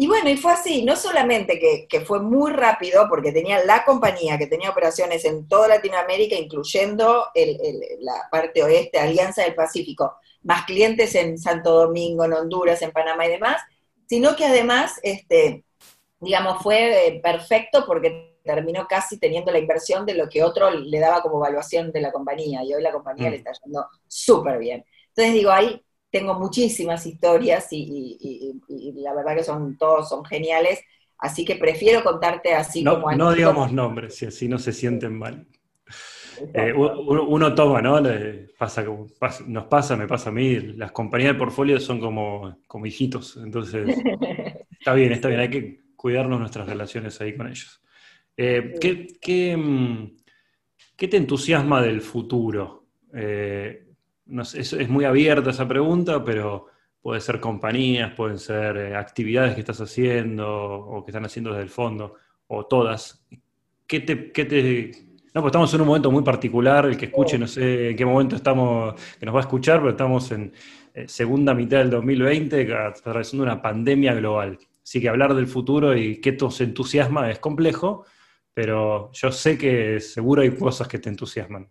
Y bueno, y fue así, no solamente que, fue muy rápido, porque tenía la compañía que tenía operaciones en toda Latinoamérica, incluyendo la parte oeste, Alianza del Pacífico, más clientes en Santo Domingo, en Honduras, en Panamá y demás, sino que además, este, digamos, fue eh, perfecto porque terminó casi teniendo la inversión de lo que otro le daba como evaluación de la compañía, y hoy la compañía mm. le está yendo súper bien. Entonces digo, ahí tengo muchísimas historias y, la verdad que son todos son geniales, así que prefiero contarte así no, como... No digamos nombres, si así no se sienten mal. Eh, uno, toma, ¿no? pasa, nos pasa, me pasa a mí, las compañías de portfolio son como, como hijitos, entonces (laughs) está bien, está bien, hay que cuidarnos nuestras relaciones ahí con ellos. Eh, ¿qué, mm, qué, te entusiasma del futuro? Eh, es, muy abierta esa pregunta, pero puede ser compañías, pueden ser eh, actividades que estás haciendo o que están haciendo desde el fondo, o todas. ¿Qué te, qué te... No, pues estamos en un momento muy particular, el que escuche, no sé en qué momento estamos, que nos va a escuchar, pero estamos en segunda mitad del 2020, atravesando una pandemia global. Así que hablar del futuro y qué te entusiasma es complejo, pero yo sé que seguro hay cosas que te entusiasman.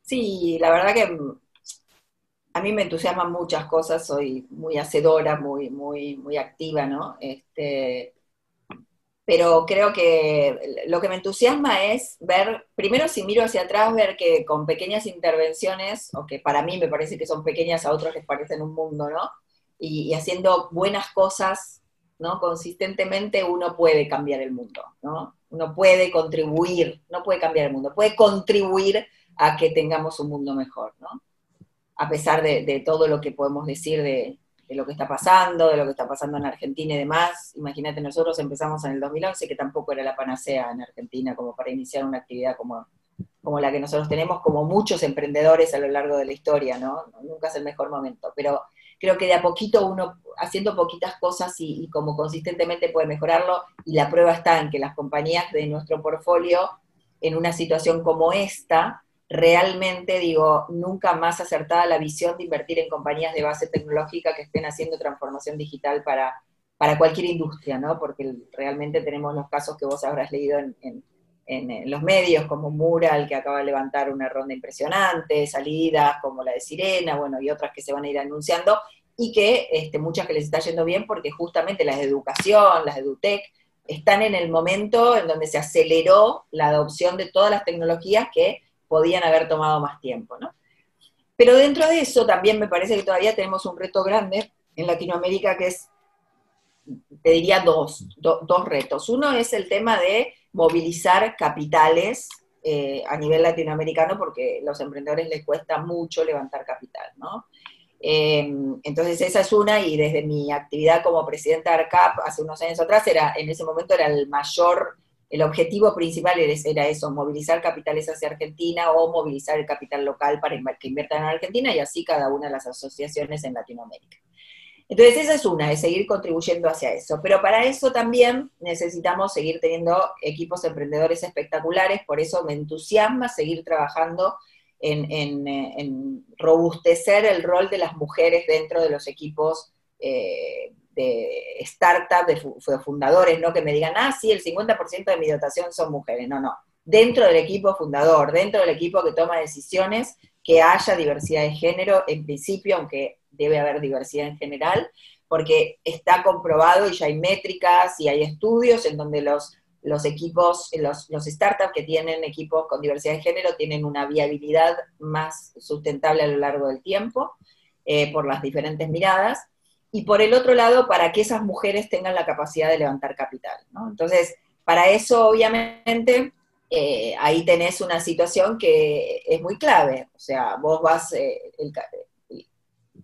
Sí, la verdad que a mí me entusiasman muchas cosas, soy muy hacedora, muy, muy, muy activa, ¿no? Este, pero creo que lo que me entusiasma es ver, primero si miro hacia atrás, ver que con pequeñas intervenciones, o que para mí me parece que son pequeñas, a otros les parecen un mundo, ¿no? Y, haciendo buenas cosas, ¿no? Consistentemente uno puede cambiar el mundo, ¿no? Uno puede contribuir, no puede cambiar el mundo, puede contribuir a que tengamos un mundo mejor, ¿no? A pesar de, todo lo que podemos decir de, lo que está pasando, de lo que está pasando en Argentina y demás. Imagínate, nosotros empezamos en el 2011, que tampoco era la panacea en Argentina como para iniciar una actividad como, como la que nosotros tenemos, como muchos emprendedores a lo largo de la historia, ¿no? Nunca es el mejor momento, pero creo que de a poquito uno, haciendo poquitas cosas y, y como consistentemente puede mejorarlo, y la prueba está en que las compañías de nuestro portfolio, en una situación como esta, realmente digo, nunca más acertada la visión de invertir en compañías de base tecnológica que estén haciendo transformación digital para, para cualquier industria, ¿no? Porque realmente tenemos los casos que vos habrás leído en, los medios, como Mural, que acaba de levantar una ronda impresionante, salidas como la de Sirena, bueno, y otras que se van a ir anunciando, y que este, muchas que les está yendo bien porque justamente las de educación, las de EduTech, están en el momento en donde se aceleró la adopción de todas las tecnologías que podían haber tomado más tiempo, ¿no? Pero dentro de eso también me parece que todavía tenemos un reto grande en Latinoamérica que es, te diría, dos, dos retos. Uno es el tema de movilizar capitales eh, a nivel latinoamericano porque los emprendedores les cuesta mucho levantar capital, ¿no? Eh, entonces esa es una y desde mi actividad como presidenta de ARCAP hace unos años atrás, era, en ese momento era el mayor el objetivo principal era eso, movilizar capitales hacia Argentina o movilizar el capital local para que inviertan en Argentina y así cada una de las asociaciones en Latinoamérica. Entonces esa es una, es seguir contribuyendo hacia eso. Pero para eso también necesitamos seguir teniendo equipos emprendedores espectaculares, por eso me entusiasma seguir trabajando en, robustecer el rol de las mujeres dentro de los equipos eh, de startup, de, fundadores, no que me digan, ah, sí, el 50% de mi dotación son mujeres. No, no. Dentro del equipo fundador, dentro del equipo que toma decisiones, que haya diversidad de género, en principio, aunque debe haber diversidad en general, porque está comprobado y ya hay métricas y hay estudios en donde los, los equipos, los, los startups que tienen equipos con diversidad de género tienen una viabilidad más sustentable a lo largo del tiempo eh, por las diferentes miradas. Y por el otro lado, para que esas mujeres tengan la capacidad de levantar capital. Entonces, para eso, obviamente, eh, ahí tenés una situación que es muy clave. O sea, vos vas, eh, el,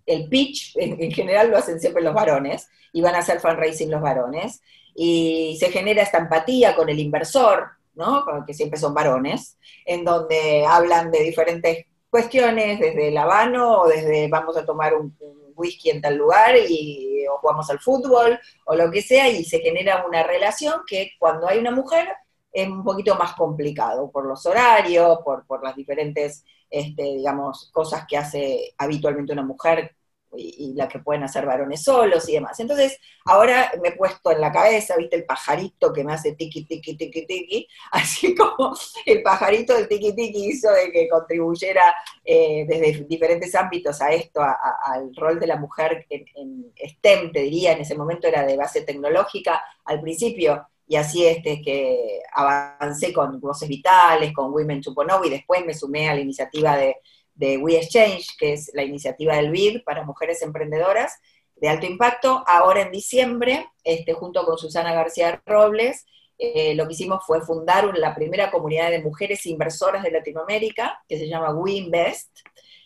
el pitch en, general lo hacen siempre los varones y van a hacer fundraising los varones y se genera esta empatía con el inversor, ¿no? que siempre son varones, en donde hablan de diferentes cuestiones, desde el habano o desde vamos a tomar un, whisky en tal lugar y, o jugamos al fútbol o lo que sea y se genera una relación que cuando hay una mujer es un poquito más complicado por los horarios, por, por las diferentes, este, digamos, cosas que hace habitualmente una mujer y, la que pueden hacer varones solos y demás. Entonces, ahora me he puesto en la cabeza, viste, el pajarito que me hace tiki, tiki, tiki, tiki, (laughs) así como el pajarito del tiki, tiki hizo de que contribuyera eh, desde diferentes ámbitos a esto, al rol de la mujer en, STEM, te diría, en ese momento era de base tecnológica al principio, y así este, que avancé con Voces Vitales, con Women Chuponov, y después me sumé a la iniciativa de de We Exchange, que es la iniciativa del BID para mujeres emprendedoras de alto impacto. Ahora en diciembre, este, junto con Susana García Robles, eh, lo que hicimos fue fundar la primera comunidad de mujeres inversoras de Latinoamérica, que se llama We Invest.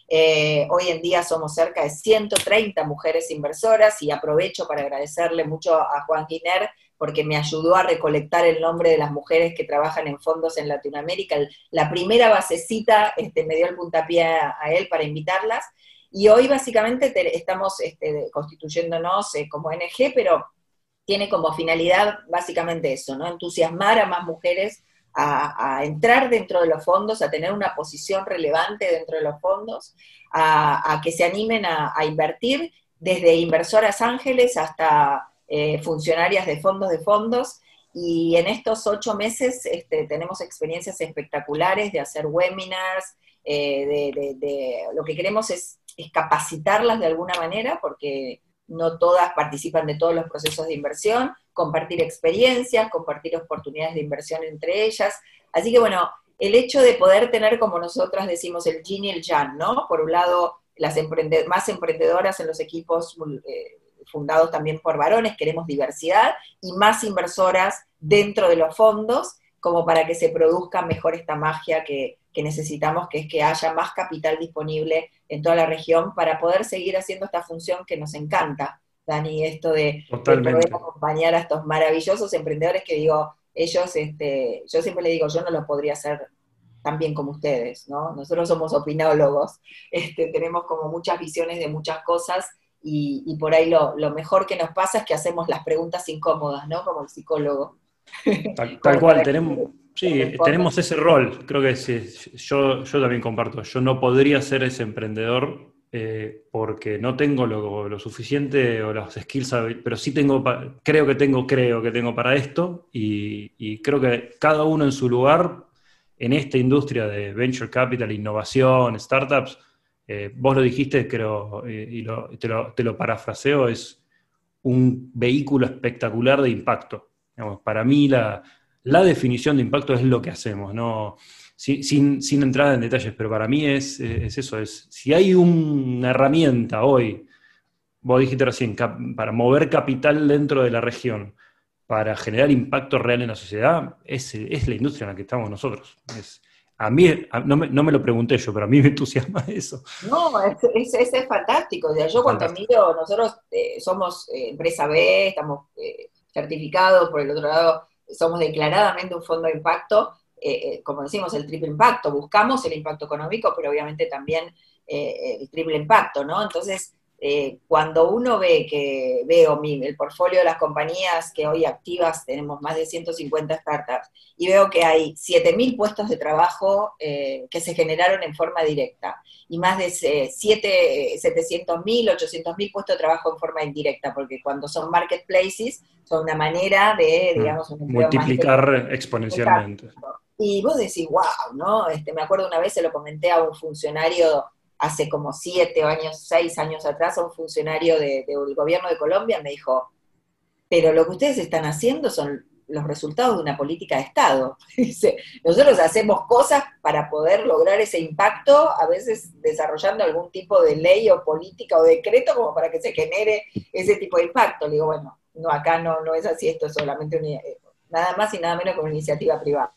Eh, hoy en día somos cerca de 130 mujeres inversoras y aprovecho para agradecerle mucho a Juan Giner porque me ayudó a recolectar el nombre de las mujeres que trabajan en fondos en Latinoamérica. La primera basecita este, me dio el puntapié a, él para invitarlas. Y hoy básicamente estamos este, constituyéndonos eh, como NG, pero tiene como finalidad básicamente eso, ¿no? Entusiasmar a más mujeres a, entrar dentro de los fondos, a tener una posición relevante dentro de los fondos, a, que se animen a invertir desde inversoras ángeles hasta eh, funcionarias de fondos de fondos, y en estos ocho meses este, tenemos experiencias espectaculares de hacer webinars, eh, de, lo que queremos es, capacitarlas de alguna manera, porque no todas participan de todos los procesos de inversión, compartir experiencias, compartir oportunidades de inversión entre ellas. Así que bueno, el hecho de poder tener, como nosotras decimos, el yin y el yang, ¿no? Por un lado, las más emprendedoras en los equipos eh, fundados también por varones, queremos diversidad y más inversoras dentro de los fondos, como para que se produzca mejor esta magia que, necesitamos, que es que haya más capital disponible en toda la región para poder seguir haciendo esta función que nos encanta, Dani, esto de, poder acompañar a estos maravillosos emprendedores que digo, ellos, este, yo siempre le digo, yo no lo podría hacer tan bien como ustedes, ¿no? Nosotros somos opinólogos, este, tenemos como muchas visiones de muchas cosas y, por ahí lo, mejor que nos pasa es que hacemos las preguntas incómodas, ¿no? Como el psicólogo. Tal, cual, tenemos, sí, tenemos ese rol, creo que sí, yo, yo también comparto, yo no podría ser ese emprendedor eh, porque no tengo lo, suficiente o los skills, pero sí tengo, creo que tengo, creo que tengo para esto y, y, creo que cada uno en su lugar en esta industria de venture capital, innovación, startups, eh, vos lo dijiste, creo, y te, lo, parafraseo, es un vehículo espectacular de impacto. para mí la, definición de impacto es lo que hacemos, ¿no? Sin, sin, entrar en detalles, pero para mí es, eso, es si hay una herramienta hoy, vos dijiste recién, para mover capital dentro de la región, para generar impacto real en la sociedad, es, es la industria en la que estamos nosotros. Es, a mí, no, me, lo pregunté yo, pero a mí me entusiasma (laughs) eso. No, es, es, fantástico. yo cuando miro, nosotros eh, somos eh, empresa B, estamos eh, certificados, por el otro lado, somos declaradamente un fondo de impacto, como decimos, el triple impacto. Buscamos el impacto económico, pero obviamente también el triple impacto, ¿no? Entonces, eh, cuando uno ve que, veo mi, el portfolio de las compañías que hoy activas, tenemos más de 150 startups, y veo que hay 7.000 puestos de trabajo eh, que se generaron en forma directa, y más de 700.000, 800.000 puestos de trabajo en forma indirecta, porque cuando son marketplaces, son una manera de, digamos, multiplicar exponencialmente. Y vos decís, wow, ¿no? Este, me acuerdo una vez, se lo comenté a un funcionario hace como siete años, seis años atrás, a un funcionario del gobierno de Colombia, me dijo, pero lo que ustedes están haciendo son los resultados de una política de Estado. (laughs) Dice, nosotros hacemos cosas para poder lograr ese impacto, a veces desarrollando algún tipo de ley o política o decreto como para que se genere ese tipo de impacto. Le digo, bueno, no, acá no, no es así, esto es solamente eh, nada más y nada menos que una iniciativa privada.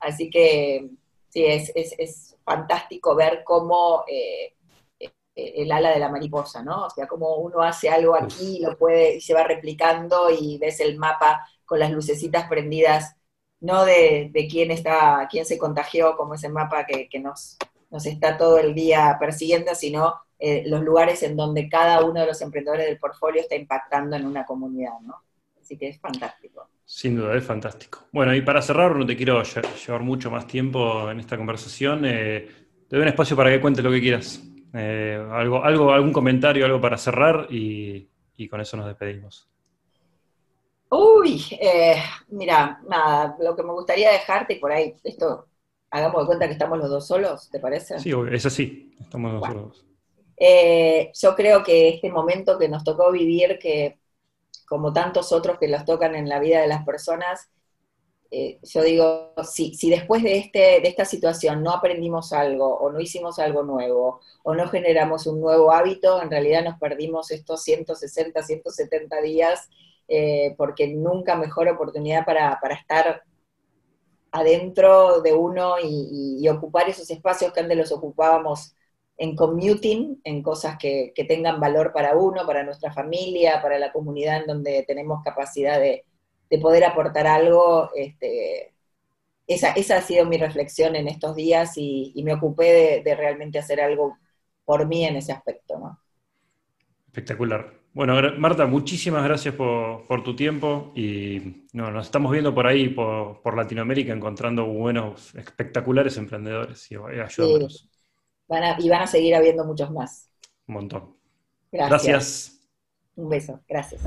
Así que sí, es, es, fantástico ver cómo eh, eh, el ala de la mariposa, ¿no? O sea, cómo uno hace algo aquí, lo puede, y se va replicando y ves el mapa con las lucecitas prendidas, no de, quién está, quién se contagió, como ese mapa que, nos, nos está todo el día persiguiendo, sino eh, los lugares en donde cada uno de los emprendedores del portfolio está impactando en una comunidad, ¿no? Así que es fantástico. Sin duda, es fantástico. Bueno, y para cerrar, no te quiero llevar mucho más tiempo en esta conversación. Eh, te doy un espacio para que cuentes lo que quieras. Eh, algo, algo, algún comentario, algo para cerrar y, con eso nos despedimos. Uy, eh, mira, nada, lo que me gustaría dejarte, y por ahí, esto, hagamos de cuenta que estamos los dos solos, ¿te parece? Sí, es así, estamos los dos solos. yo creo que este momento que nos tocó vivir, que como tantos otros que los tocan en la vida de las personas, eh, yo digo, si, después de, este, de esta situación no aprendimos algo o no hicimos algo nuevo o no generamos un nuevo hábito, en realidad nos perdimos estos 160, 170 días eh, porque nunca mejor oportunidad para, estar adentro de uno y, ocupar esos espacios que antes los ocupábamos en commuting, en cosas que, tengan valor para uno, para nuestra familia, para la comunidad en donde tenemos capacidad de, poder aportar algo. Este, esa, esa, ha sido mi reflexión en estos días y, me ocupé de, realmente hacer algo por mí en ese aspecto. ¿no? Espectacular. Bueno, Marta, muchísimas gracias por, tu tiempo y no, nos estamos viendo por ahí, por, Latinoamérica, encontrando buenos, espectaculares emprendedores y ayudándonos y van a seguir habiendo muchos más. Un montón. Gracias. Un beso, gracias.